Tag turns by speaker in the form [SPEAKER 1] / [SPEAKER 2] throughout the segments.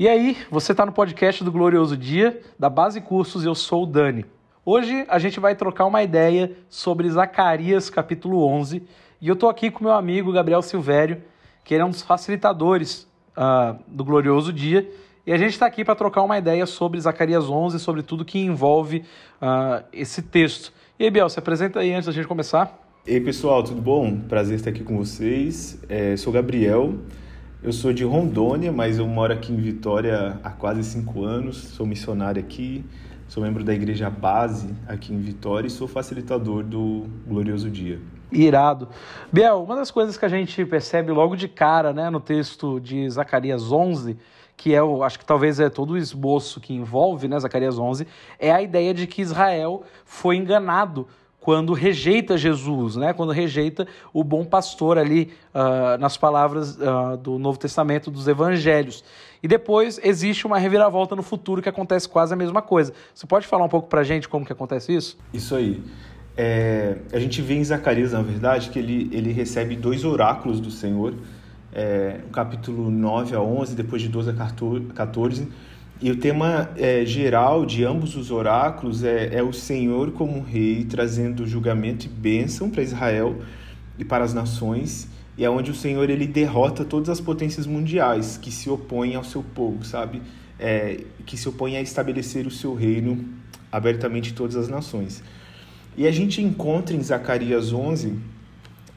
[SPEAKER 1] E aí, você está no podcast do Glorioso Dia, da Base Cursos, eu sou o Dani. Hoje a gente vai trocar uma ideia sobre Zacarias capítulo 11 e eu estou aqui com meu amigo Gabriel Silvério, que ele é um dos facilitadores uh, do Glorioso Dia e a gente está aqui para trocar uma ideia sobre Zacarias 11, sobre tudo que envolve uh, esse texto. E aí, Biel, se apresenta aí antes da gente começar.
[SPEAKER 2] Ei, pessoal, tudo bom? Prazer estar aqui com vocês. É, sou Gabriel, eu sou de Rondônia, mas eu moro aqui em Vitória há quase cinco anos. Sou missionário aqui, sou membro da Igreja Base aqui em Vitória e sou facilitador do Glorioso Dia.
[SPEAKER 1] Irado. Biel, uma das coisas que a gente percebe logo de cara né, no texto de Zacarias 11, que é, o, acho que talvez é todo o esboço que envolve né, Zacarias 11, é a ideia de que Israel foi enganado quando rejeita Jesus, né? quando rejeita o bom pastor ali uh, nas palavras uh, do Novo Testamento, dos evangelhos. E depois existe uma reviravolta no futuro que acontece quase a mesma coisa. Você pode falar um pouco para a gente como que acontece isso?
[SPEAKER 2] Isso aí. É, a gente vê em Zacarias, na verdade, que ele, ele recebe dois oráculos do Senhor, é, no capítulo 9 a 11, depois de 12 a 14, e o tema é, geral de ambos os oráculos é, é o Senhor como rei, trazendo julgamento e bênção para Israel e para as nações, e é onde o Senhor ele derrota todas as potências mundiais que se opõem ao seu povo, sabe? É, que se opõem a estabelecer o seu reino abertamente em todas as nações. E a gente encontra em Zacarias 11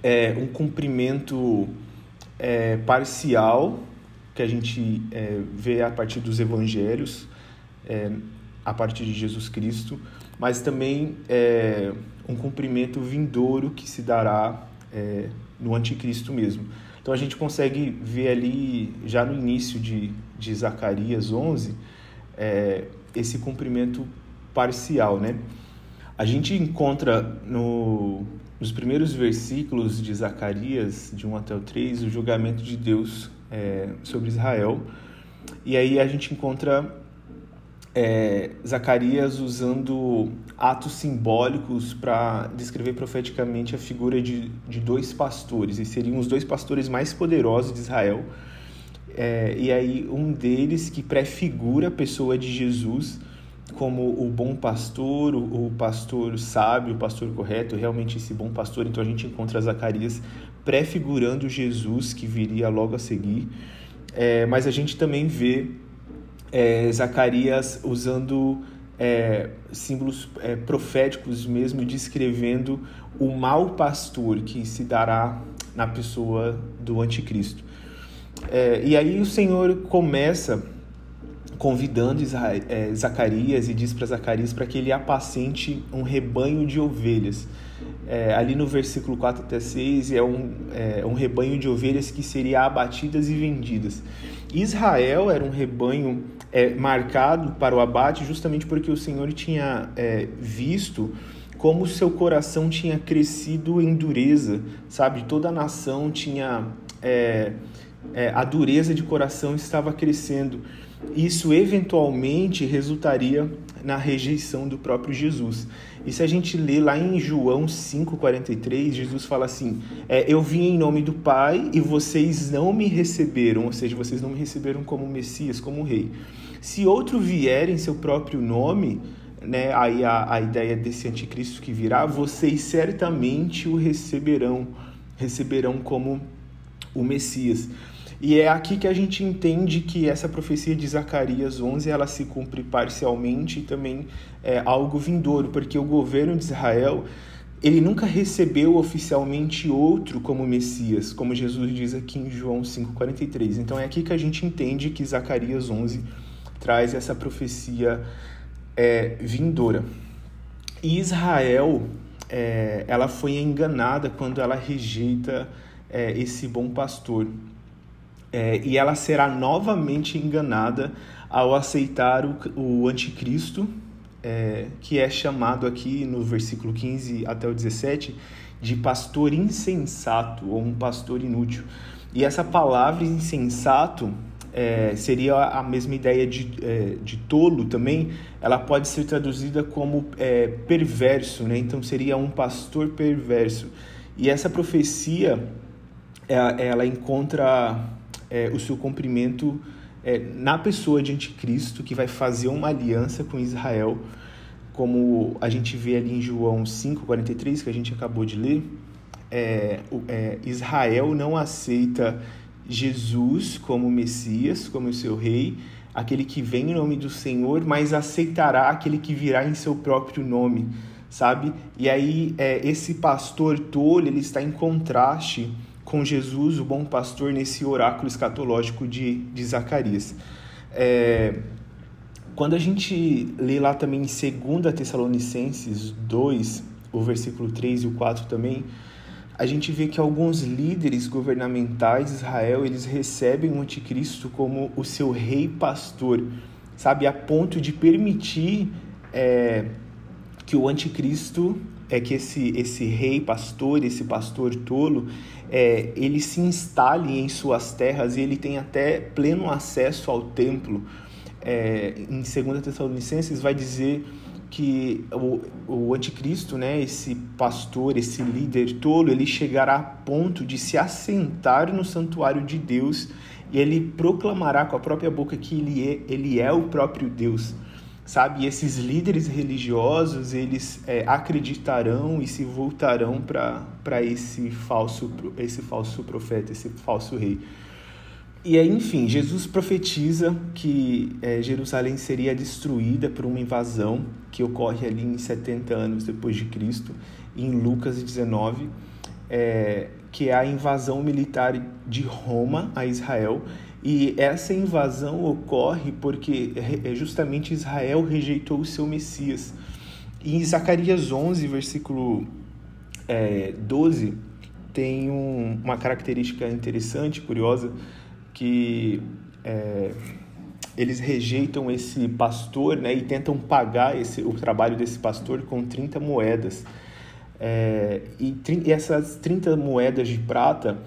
[SPEAKER 2] é, um cumprimento é, parcial que a gente é, vê a partir dos evangelhos, é, a partir de Jesus Cristo, mas também é, um cumprimento vindouro que se dará é, no anticristo mesmo. Então a gente consegue ver ali, já no início de, de Zacarias 11, é, esse cumprimento parcial, né? A gente encontra no, nos primeiros versículos de Zacarias, de 1 até o 3, o julgamento de Deus é, sobre Israel. E aí a gente encontra é, Zacarias usando atos simbólicos para descrever profeticamente a figura de, de dois pastores, e seriam os dois pastores mais poderosos de Israel. É, e aí um deles que prefigura a pessoa de Jesus como o bom pastor, o, pastor sábio, o pastor correto, realmente esse bom pastor. Então a gente encontra Zacarias prefigurando Jesus que viria logo a seguir. É, mas a gente também vê é, Zacarias usando é, símbolos é, proféticos mesmo, descrevendo o mau pastor que se dará na pessoa do anticristo. É, e aí o Senhor começa convidando é, Zacarias e diz para Zacarias para que ele apacente um rebanho de ovelhas. É, ali no versículo 4 até 6 é um, é um rebanho de ovelhas que seria abatidas e vendidas. Israel era um rebanho é, marcado para o abate justamente porque o Senhor tinha é, visto como seu coração tinha crescido em dureza, sabe? Toda a nação tinha é, a dureza de coração estava crescendo isso eventualmente resultaria na rejeição do próprio Jesus. E se a gente lê lá em João 5,43, Jesus fala assim: é, Eu vim em nome do Pai e vocês não me receberam, ou seja, vocês não me receberam como Messias, como Rei. Se outro vier em seu próprio nome, né, aí a, a ideia desse anticristo que virá, vocês certamente o receberão, receberão como o Messias. E é aqui que a gente entende que essa profecia de Zacarias 11 ela se cumpre parcialmente e também é algo vindouro, porque o governo de Israel ele nunca recebeu oficialmente outro como Messias, como Jesus diz aqui em João 5,43. Então é aqui que a gente entende que Zacarias 11 traz essa profecia é, vindoura. E Israel, é, ela foi enganada quando ela rejeita é, esse bom pastor é, e ela será novamente enganada ao aceitar o, o anticristo, é, que é chamado aqui no versículo 15 até o 17 de pastor insensato ou um pastor inútil. E essa palavra insensato é, seria a mesma ideia de, é, de tolo também, ela pode ser traduzida como é, perverso, né? então seria um pastor perverso. E essa profecia, é, ela encontra é, o seu cumprimento é, na pessoa de anticristo que vai fazer uma aliança com Israel, como a gente vê ali em João 5,43, que a gente acabou de ler, é, é, Israel não aceita Jesus como Messias, como seu rei, aquele que vem em nome do Senhor, mas aceitará aquele que virá em seu próprio nome, sabe? E aí é, esse pastor tolo ele está em contraste com Jesus, o bom pastor, nesse oráculo escatológico de, de Zacarias. É, quando a gente lê lá também em 2 Tessalonicenses 2, o versículo 3 e o 4 também, a gente vê que alguns líderes governamentais de Israel, eles recebem o anticristo como o seu rei pastor, sabe? A ponto de permitir é, que o anticristo, é que esse, esse rei pastor, esse pastor tolo, é, ele se instale em suas terras e ele tem até pleno acesso ao templo. É, em 2 Tessalonicenses vai dizer que o, o anticristo, né, esse pastor, esse líder tolo, ele chegará a ponto de se assentar no santuário de Deus e ele proclamará com a própria boca que ele é, ele é o próprio Deus sabe? E esses líderes religiosos, eles é, acreditarão e se voltarão para esse falso, esse falso profeta, esse falso rei. E aí, enfim, Jesus profetiza que é, Jerusalém seria destruída por uma invasão que ocorre ali em 70 anos depois de Cristo, em Lucas 19, é, que é a invasão militar de Roma a Israel e essa invasão ocorre porque é justamente Israel rejeitou o seu Messias. E em Zacarias 11, versículo é, 12, tem um, uma característica interessante, curiosa, que é, eles rejeitam esse pastor né, e tentam pagar esse, o trabalho desse pastor com 30 moedas. É, e, e essas 30 moedas de prata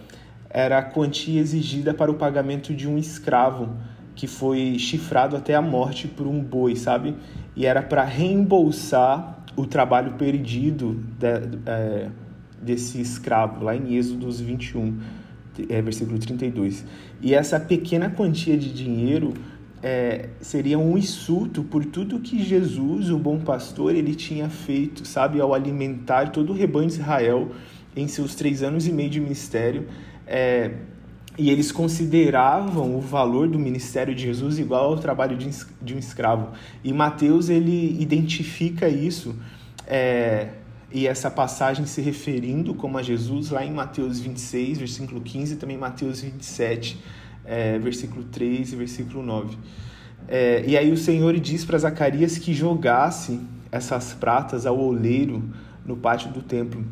[SPEAKER 2] era a quantia exigida para o pagamento de um escravo que foi chifrado até a morte por um boi, sabe? E era para reembolsar o trabalho perdido de, é, desse escravo, lá em Êxodos 21, é, versículo 32. E essa pequena quantia de dinheiro é, seria um insulto por tudo que Jesus, o bom pastor, ele tinha feito, sabe, ao alimentar todo o rebanho de Israel em seus três anos e meio de ministério. É, e eles consideravam o valor do ministério de Jesus igual ao trabalho de, de um escravo. E Mateus ele identifica isso é, e essa passagem se referindo como a Jesus lá em Mateus 26, versículo 15, e também Mateus 27, é, versículo 3 e versículo 9. É, e aí o Senhor diz para Zacarias que jogasse essas pratas ao oleiro no pátio do templo.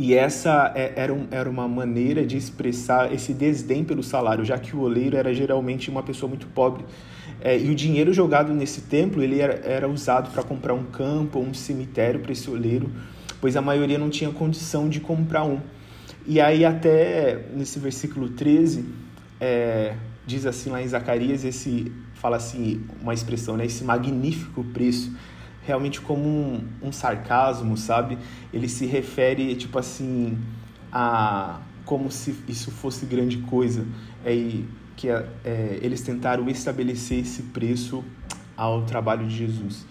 [SPEAKER 2] E essa é, era, um, era uma maneira de expressar esse desdém pelo salário, já que o oleiro era geralmente uma pessoa muito pobre. É, e o dinheiro jogado nesse templo ele era, era usado para comprar um campo ou um cemitério para esse oleiro, pois a maioria não tinha condição de comprar um. E aí até nesse versículo 13, é, diz assim lá em Zacarias, esse fala assim, uma expressão, né, esse magnífico preço realmente como um, um sarcasmo, sabe? Ele se refere, tipo assim, a como se isso fosse grande coisa. É, que é, é, eles tentaram estabelecer esse preço ao trabalho de Jesus.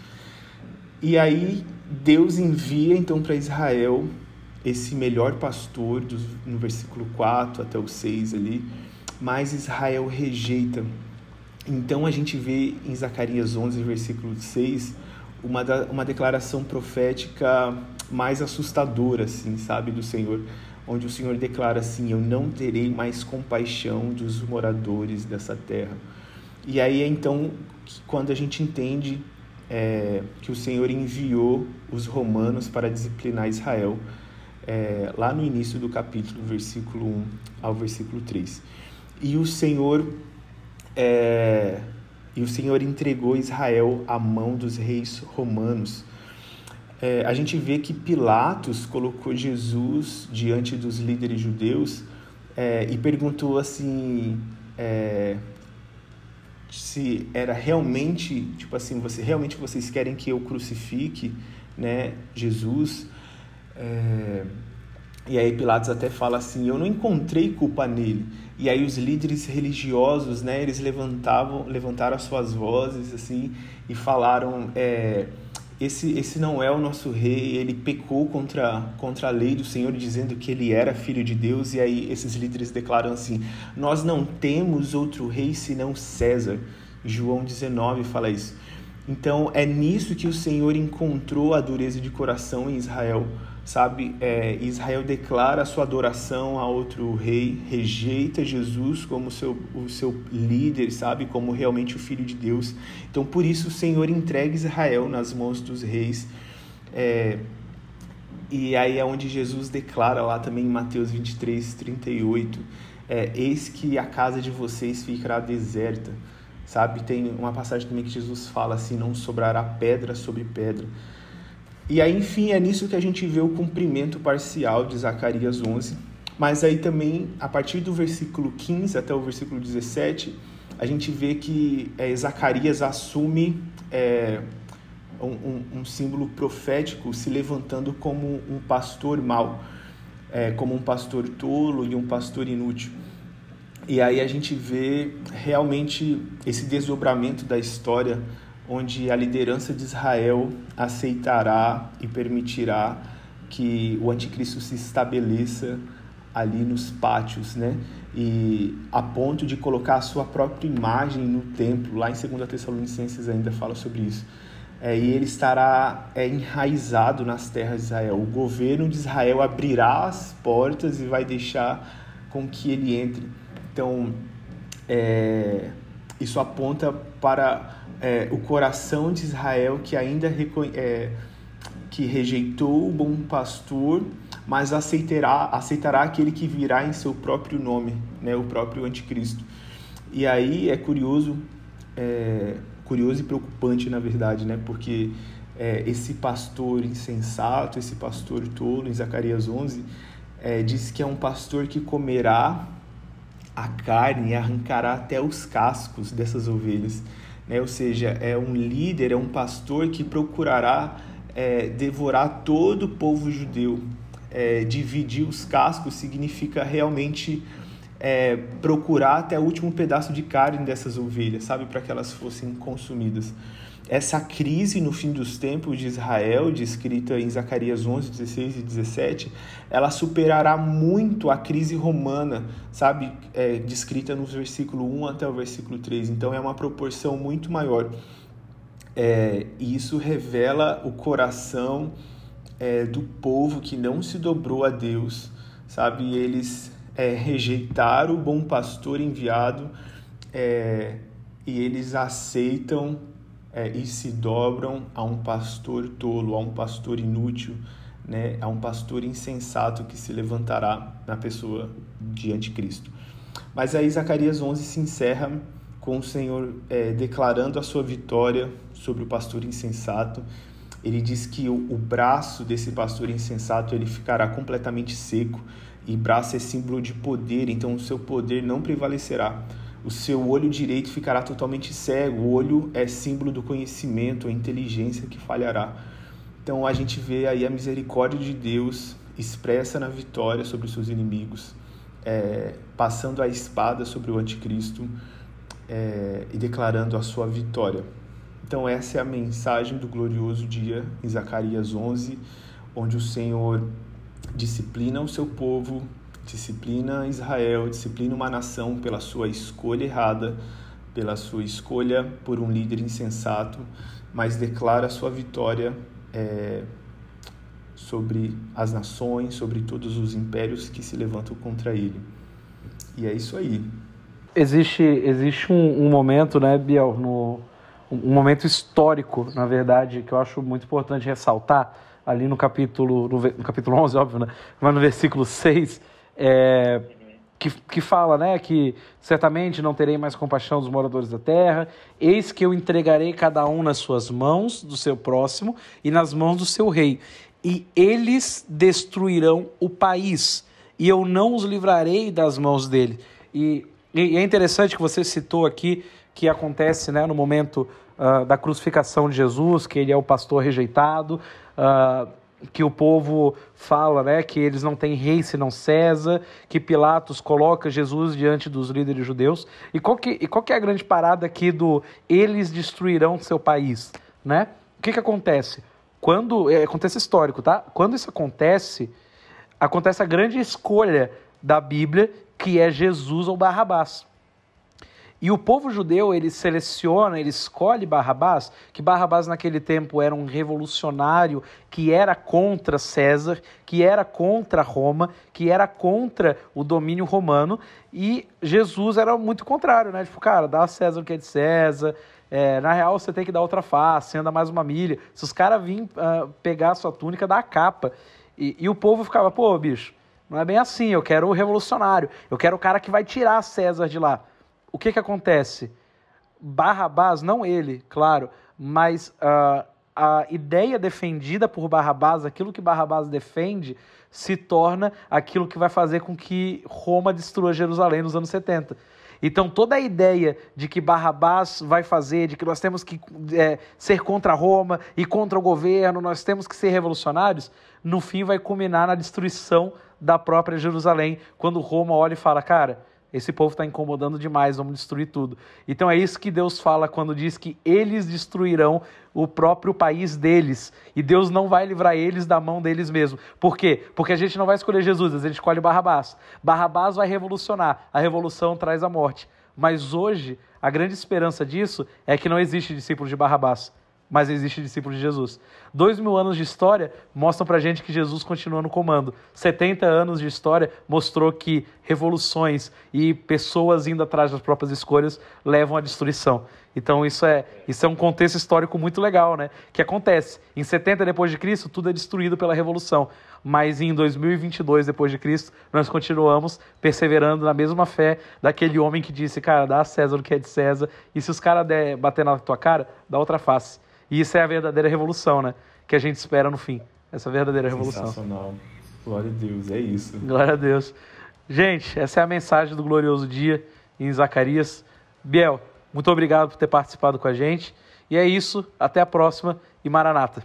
[SPEAKER 2] E aí Deus envia então para Israel esse melhor pastor, do, no versículo 4 até o 6 ali, mas Israel rejeita. Então a gente vê em Zacarias 11, versículo 6, uma, uma declaração profética mais assustadora, assim, sabe, do Senhor, onde o Senhor declara assim: Eu não terei mais compaixão dos moradores dessa terra. E aí é então quando a gente entende é, que o Senhor enviou os romanos para disciplinar Israel, é, lá no início do capítulo, versículo 1 ao versículo 3. E o Senhor é, e o Senhor entregou Israel à mão dos reis romanos. É, a gente vê que Pilatos colocou Jesus diante dos líderes judeus é, e perguntou assim é, se era realmente tipo assim você realmente vocês querem que eu crucifique né Jesus é, e aí Pilatos até fala assim eu não encontrei culpa nele e aí os líderes religiosos, né, eles levantavam, levantaram as suas vozes assim e falaram é, esse, esse não é o nosso rei, ele pecou contra, contra a lei do Senhor, dizendo que ele era filho de Deus, e aí esses líderes declaram assim: Nós não temos outro rei senão César. João 19 fala isso. Então é nisso que o Senhor encontrou a dureza de coração em Israel sabe? É, Israel declara sua adoração a outro rei, rejeita Jesus como seu, o seu líder, sabe? Como realmente o filho de Deus. Então, por isso, o Senhor entrega Israel nas mãos dos reis. É, e aí é onde Jesus declara lá também em Mateus 23, 38, é, eis que a casa de vocês ficará deserta, sabe? Tem uma passagem também que Jesus fala assim, não sobrará pedra sobre pedra. E aí, enfim, é nisso que a gente vê o cumprimento parcial de Zacarias 11. Mas aí também, a partir do versículo 15 até o versículo 17, a gente vê que é, Zacarias assume é, um, um, um, símbolo profético se levantando como um pastor mau, é, como um pastor tolo e um pastor inútil. E aí a gente vê realmente esse desdobramento da história onde a liderança de Israel aceitará e permitirá que o anticristo se estabeleça ali nos pátios, né? E a ponto de colocar a sua própria imagem no templo, lá em 2 Tessalonicenses ainda fala sobre isso. É, e ele estará é, enraizado nas terras de Israel. O governo de Israel abrirá as portas e vai deixar com que ele entre. Então, é, isso aponta para é, o coração de Israel que ainda é, que rejeitou o bom pastor, mas aceitará, aceitará aquele que virá em seu próprio nome, né, o próprio anticristo. E aí é curioso, é, curioso e preocupante na verdade, né, porque é, esse pastor insensato, esse pastor tolo, em Zacarias 11, é, diz que é um pastor que comerá a carne e arrancará até os cascos dessas ovelhas né? ou seja, é um líder, é um pastor que procurará é, devorar todo o povo judeu. É, dividir os cascos significa realmente é, procurar até o último pedaço de carne dessas ovelhas, sabe, para que elas fossem consumidas essa crise no fim dos tempos de Israel, descrita em Zacarias 11, 16 e 17, ela superará muito a crise romana, sabe, é, descrita no versículo 1 até o versículo 3. Então é uma proporção muito maior. É, e isso revela o coração é, do povo que não se dobrou a Deus, sabe? Eles é, o bom pastor enviado é, e eles aceitam é, e se dobram a um pastor tolo, a um pastor inútil, né, a um pastor insensato que se levantará na pessoa de anticristo. Mas aí Zacarias 11 se encerra com o Senhor é, declarando a sua vitória sobre o pastor insensato. Ele diz que o, o braço desse pastor insensato ele ficará completamente seco e braço é símbolo de poder, então o seu poder não prevalecerá o seu olho direito ficará totalmente cego. O olho é símbolo do conhecimento, a inteligência que falhará. Então a gente vê aí a misericórdia de Deus expressa na vitória sobre os seus inimigos, é, passando a espada sobre o anticristo é, e declarando a sua vitória. Então essa é a mensagem do glorioso dia em Zacarias 11, onde o Senhor disciplina o seu povo disciplina Israel, disciplina uma nação pela sua escolha errada, pela sua escolha por um líder insensato, mas declara sua vitória é, sobre as nações, sobre todos os impérios que se levantam contra ele. E é isso aí.
[SPEAKER 1] Existe, existe um, um momento, né, Biel, no, um momento histórico, na verdade, que eu acho muito importante ressaltar, ali no capítulo, no, no capítulo 11, óbvio, né, mas no versículo 6, é, que, que fala né, que certamente não terei mais compaixão dos moradores da terra, eis que eu entregarei cada um nas suas mãos, do seu próximo, e nas mãos do seu rei, e eles destruirão o país, e eu não os livrarei das mãos dele. E, e é interessante que você citou aqui que acontece né, no momento uh, da crucificação de Jesus, que ele é o pastor rejeitado. Uh, que o povo fala, né, que eles não têm rei senão César, que Pilatos coloca Jesus diante dos líderes judeus. E qual que, e qual que é a grande parada aqui do eles destruirão seu país, né? O que que acontece? Quando é, acontece histórico, tá? Quando isso acontece, acontece a grande escolha da Bíblia, que é Jesus ou Barrabás. E o povo judeu, ele seleciona, ele escolhe Barrabás, que Barrabás naquele tempo era um revolucionário que era contra César, que era contra Roma, que era contra o domínio romano, e Jesus era muito contrário, né? Tipo, cara, dá a César o que é de César, é, na real você tem que dar outra face, anda mais uma milha. Se os caras virem uh, pegar a sua túnica, dá a capa. E, e o povo ficava, pô, bicho, não é bem assim, eu quero o revolucionário, eu quero o cara que vai tirar César de lá o que, que acontece? Barrabás, não ele, claro, mas uh, a ideia defendida por Barrabás, aquilo que Barrabás defende, se torna aquilo que vai fazer com que Roma destrua Jerusalém nos anos 70. Então, toda a ideia de que Barrabás vai fazer, de que nós temos que é, ser contra Roma e contra o governo, nós temos que ser revolucionários, no fim vai culminar na destruição da própria Jerusalém, quando Roma olha e fala: cara, esse povo está incomodando demais, vamos destruir tudo. Então é isso que Deus fala quando diz que eles destruirão o próprio país deles. E Deus não vai livrar eles da mão deles mesmo. Por quê? Porque a gente não vai escolher Jesus, a gente escolhe Barrabás. Barrabás vai revolucionar, a revolução traz a morte. Mas hoje, a grande esperança disso é que não existe discípulo de Barrabás mas existe discípulo de Jesus. Dois mil anos de história mostram pra gente que Jesus continua no comando. 70 anos de história mostrou que revoluções e pessoas indo atrás das próprias escolhas levam à destruição. Então isso é, isso é um contexto histórico muito legal, né? Que acontece. Em 70 depois de Cristo, tudo é destruído pela revolução. Mas em 2022 depois de Cristo, nós continuamos perseverando na mesma fé daquele homem que disse, cara, dá a César o que é de César, e se os caras bater na tua cara, dá outra face. E isso é a verdadeira revolução, né? Que a gente espera no fim. Essa verdadeira revolução.
[SPEAKER 2] Sensacional. Glória a Deus, é isso.
[SPEAKER 1] Glória a Deus. Gente, essa é a mensagem do glorioso dia em Zacarias. Biel, muito obrigado por ter participado com a gente. E é isso, até a próxima e Maranata.